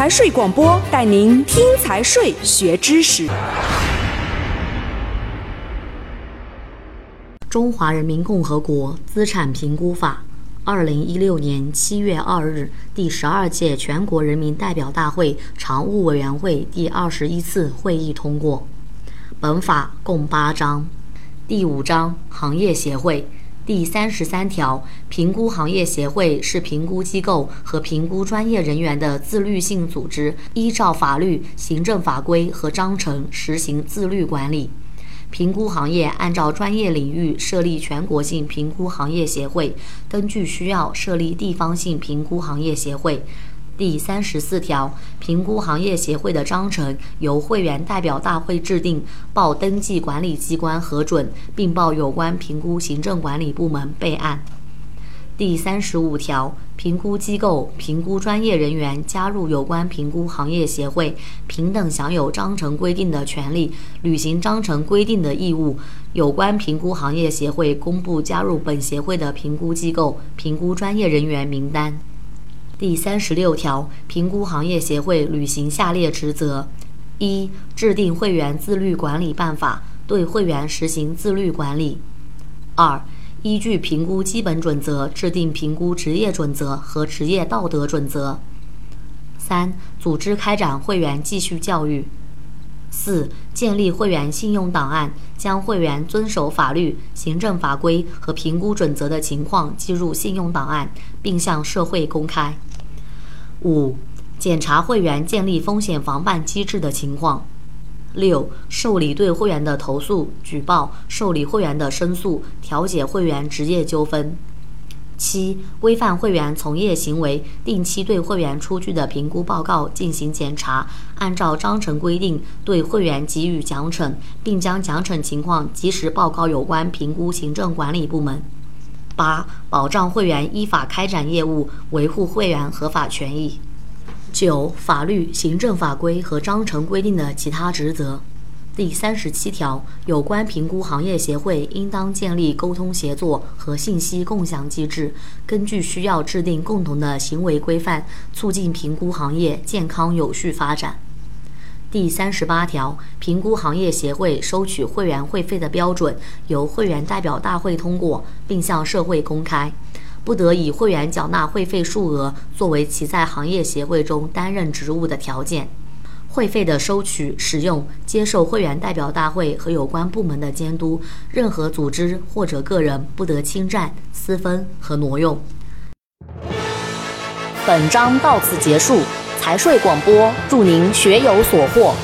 财税广播带您听财税学知识。《中华人民共和国资产评估法》，二零一六年七月二日，第十二届全国人民代表大会常务委员会第二十一次会议通过。本法共八章，第五章行业协会。第三十三条，评估行业协会是评估机构和评估专业人员的自律性组织，依照法律、行政法规和章程实行自律管理。评估行业按照专业领域设立全国性评估行业协会，根据需要设立地方性评估行业协会。第三十四条，评估行业协会的章程由会员代表大会制定，报登记管理机关核准，并报有关评估行政管理部门备案。第三十五条，评估机构、评估专业人员加入有关评估行业协会，平等享有章程规定的权利，履行章程规定的义务。有关评估行业协会公布加入本协会的评估机构、评估专业人员名单。第三十六条，评估行业协会履行下列职责：一、制定会员自律管理办法，对会员实行自律管理；二、依据评估基本准则制定评估职业准则和职业道德准则；三、组织开展会员继续教育；四、建立会员信用档案，将会员遵守法律、行政法规和评估准则的情况记入信用档案，并向社会公开。五、检查会员建立风险防范机制的情况；六、受理对会员的投诉、举报，受理会员的申诉，调解会员职业纠纷；七、规范会员从业行为，定期对会员出具的评估报告进行检查，按照章程规定对会员给予奖惩，并将奖惩情况及时报告有关评估行政管理部门。八、保障会员依法开展业务，维护会员合法权益。九、法律、行政法规和章程规定的其他职责。第三十七条，有关评估行业协会应当建立沟通协作和信息共享机制，根据需要制定共同的行为规范，促进评估行业健康有序发展。第三十八条，评估行业协会收取会员会费的标准由会员代表大会通过，并向社会公开，不得以会员缴纳会费数额作为其在行业协会中担任职务的条件。会费的收取、使用、接受会员代表大会和有关部门的监督，任何组织或者个人不得侵占、私分和挪用。本章到此结束。财税广播，祝您学有所获。